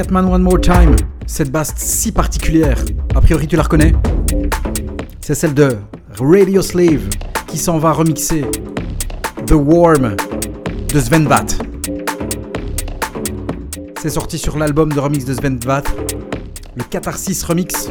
Après Scatman One More Time, cette basse si particulière, a priori tu la reconnais C'est celle de Radio Slave qui s'en va remixer The Worm de Sven. C'est sorti sur l'album de remix de Sven le Catharsis Remix.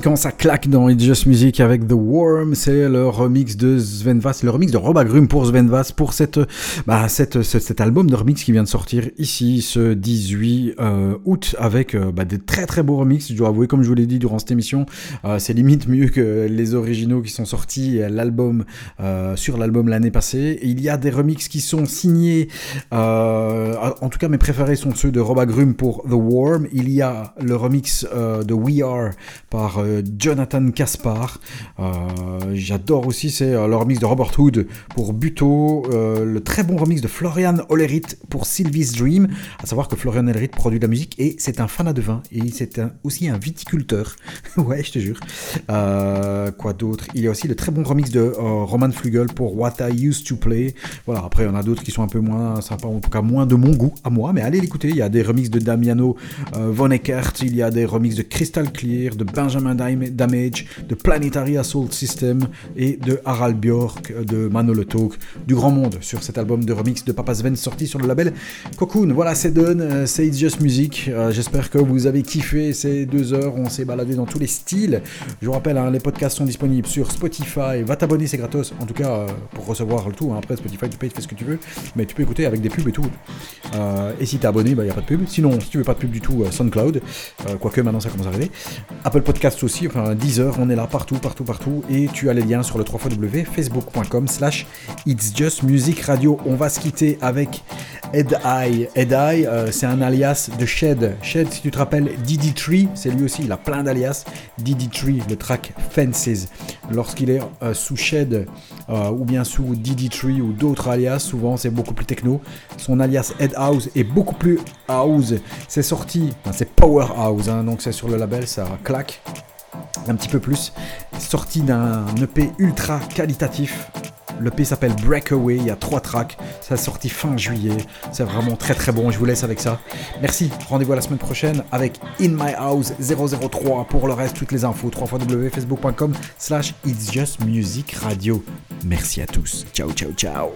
Quand ça claque dans It's Just Music avec The Worm, c'est le remix de Sven Vass, le remix de Rob Agrum pour Sven Vass pour cette, bah, cet album de remix qui vient de sortir ici ce 18 euh, août avec euh, bah, des très très beaux remix. Je dois avouer, comme je vous l'ai dit durant cette émission, euh, c'est limite mieux que les originaux qui sont sortis l'album sur l'album l'année passée. Il y a des remixes qui sont signés, en tout cas mes préférés sont ceux de Rob Agrum pour The Worm. Il y a le remix de We Are par Jonathan Caspar. Euh, J'adore aussi, c'est euh, le remix de Robert Hood pour Buto, euh, le très bon remix de Florian Ollerit pour Sylvie's Dream. À savoir que Florian Ollerit produit de la musique et c'est un fanat de vin et c'est aussi un viticulteur. ouais, je te jure. Euh, quoi d'autre? Il y a aussi le très bon remix de euh, Roman Flugel pour What I Used to Play. Voilà, après, il y en a d'autres qui sont un peu moins sympas, en tout cas moins de mon goût à moi, mais allez l'écouter. Il y a des remixes de Damiano euh, Von Eckert, il y a des remixes de Crystal Clear, de Benjamin Dam- Damage, de Planetary Assault System et de Harald Björk, de Manolo Talk, du grand monde sur cet album de remix de Papa Sven sorti sur le label Cocoon. Voilà, c'est done, euh, c'est It's Just Music. Euh, J'espère que vous avez kiffé ces deux heures. On s'est baladé dans tous les styles. Je vous rappelle, hein, les podcasts sont disponibles sur Spotify. Va t'abonner, c'est gratos. En tout cas, euh, pour recevoir le tout. hein. Après, Spotify, tu payes, tu fais ce que tu veux. Mais tu peux écouter avec des pubs et tout. Euh, et si t'es abonné, il n'y a pas de pub. Sinon, si tu veux pas de pub du tout, euh, SoundCloud. Euh, quoique maintenant, ça commence à arriver. Apple Podcasts aussi, enfin Deezer, on est là partout, partout, partout. Et tu as les liens sur le 3 facebook.com slash It's Just Music Radio. On va se quitter avec Ed Eye. Ed Eye, euh, c'est un alias de Shed. Shed, si tu te rappelles, Diddy Tree, c'est lui aussi, il a plein d'alias. Diddy Tree, le track Fences. Lorsqu'il est euh, sous Shed euh, ou bien sous Diddy Tree ou d'autres alias, souvent c'est beaucoup plus techno. Son alias Ed House est beaucoup plus house. C'est sorti, enfin, c'est Powerhouse, hein, donc c'est sur le label, ça claque un petit peu plus. Sorti d'un EP ultra qualitatif. L'EP s'appelle Breakaway, il y a trois tracks, ça a sorti fin juillet, c'est vraiment très très bon, je vous laisse avec ça. Merci, rendez-vous la semaine prochaine avec In My House 003 pour le reste, toutes les infos, www.facebook.com slash It's Just Music Radio. Merci à tous, ciao ciao ciao.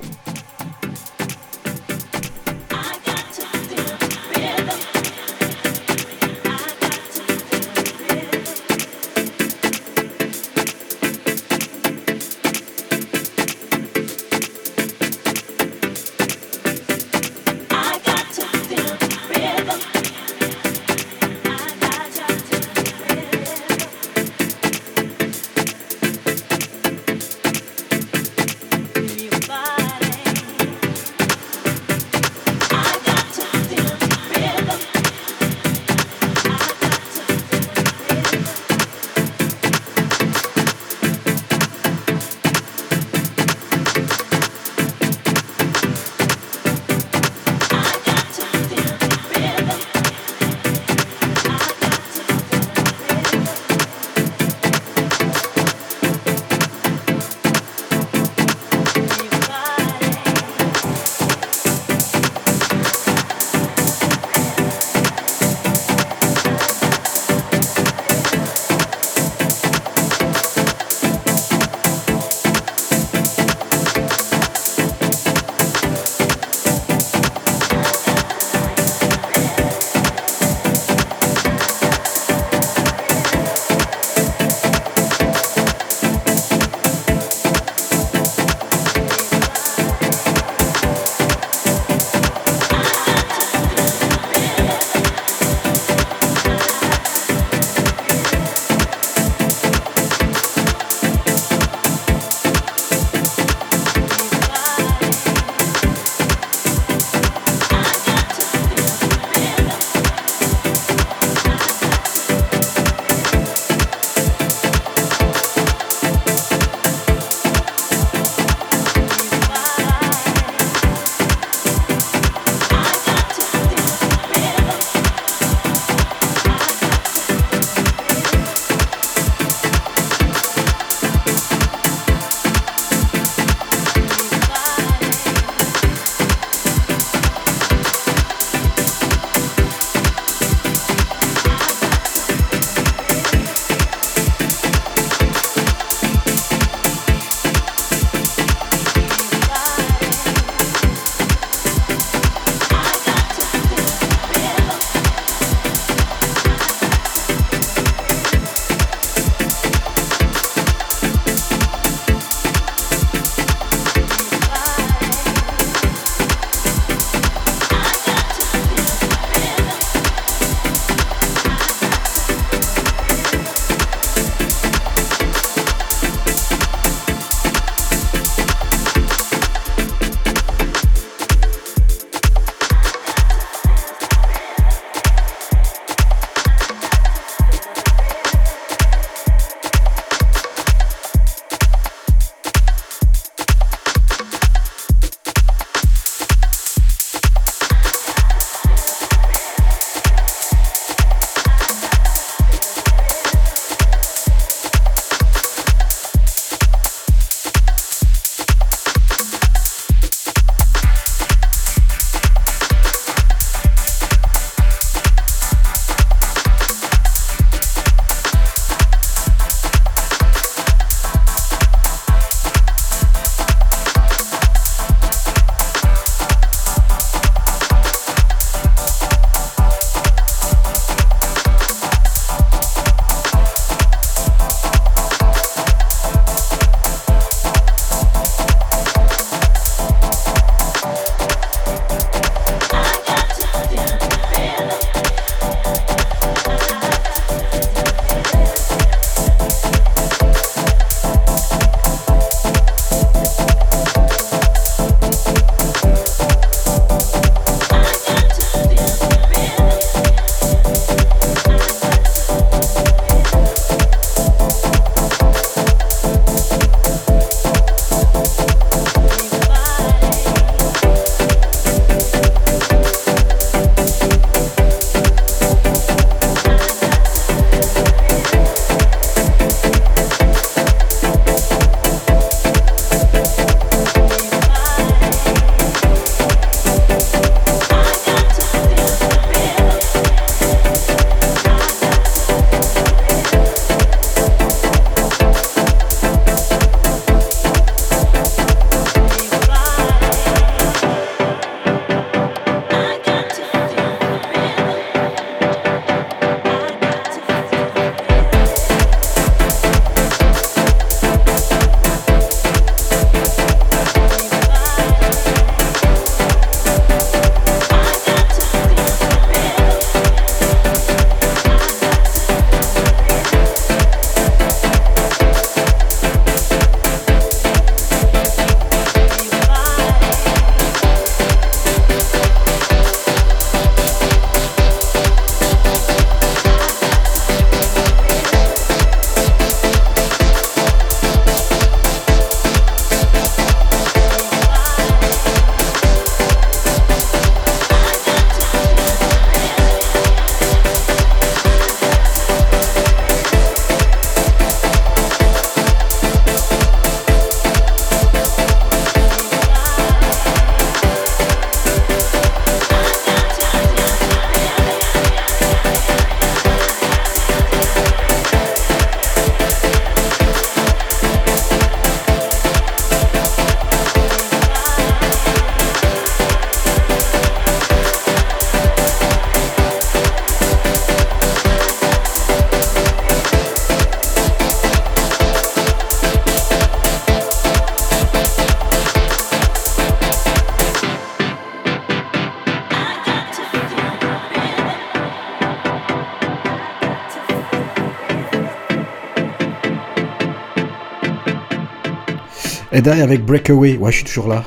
Avec Breakaway. Ouais, je suis toujours là.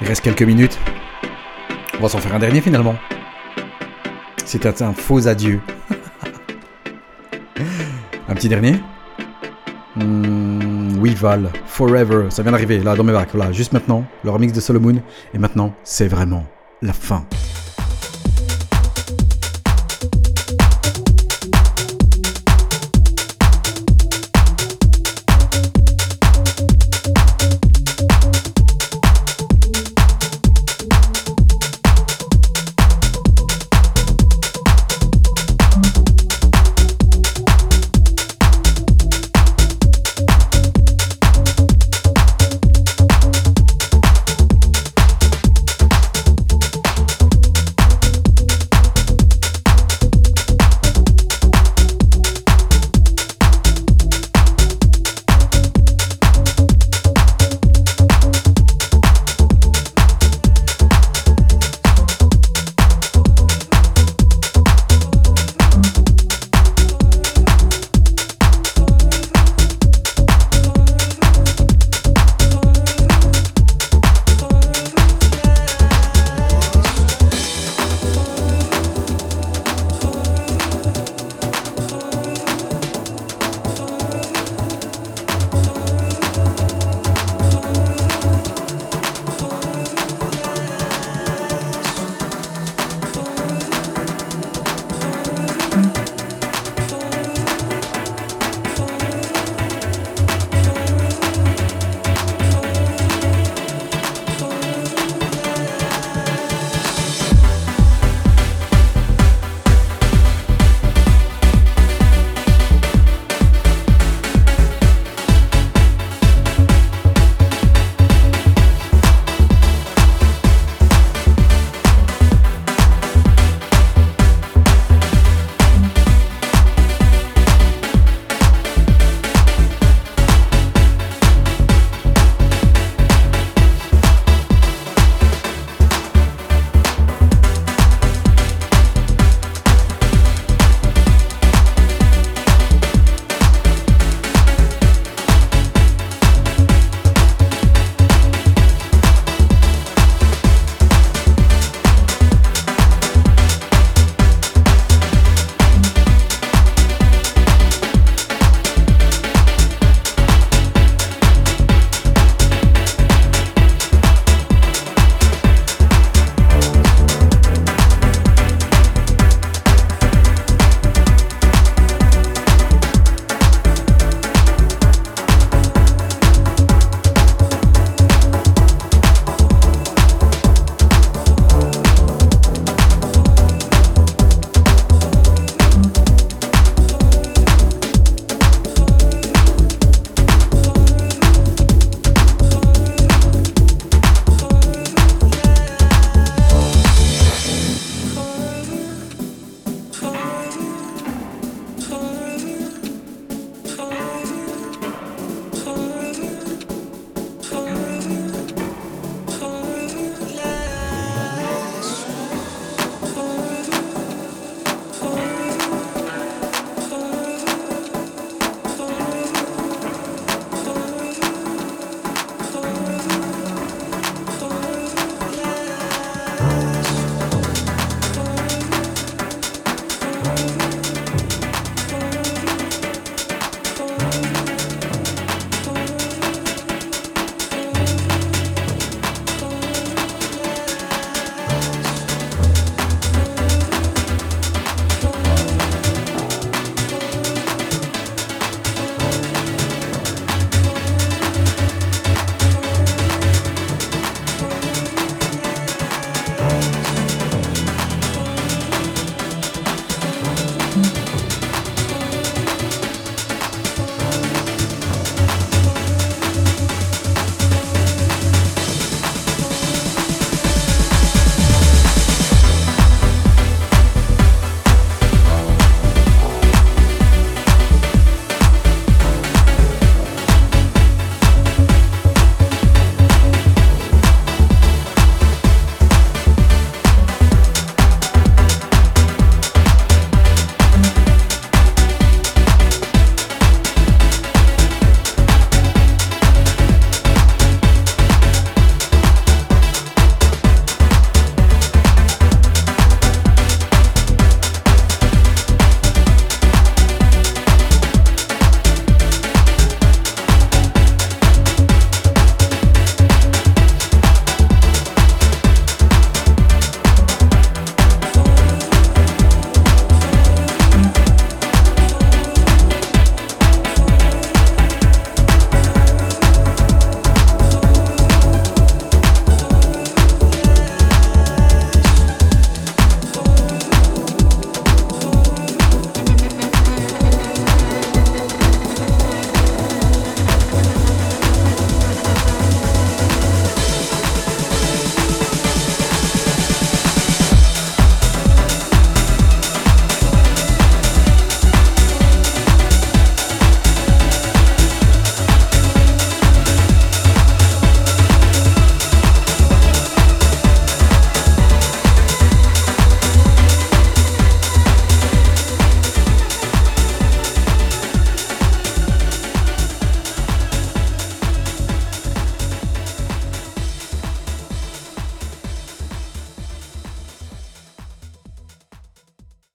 Il reste quelques minutes. On va s'en faire un dernier finalement. C'était un faux adieu. un petit dernier Hmm, Oui, Val. Forever. Ça vient d'arriver, là, dans mes bacs. Voilà, juste maintenant. Le remix de Solomon. Et maintenant, c'est vraiment la fin.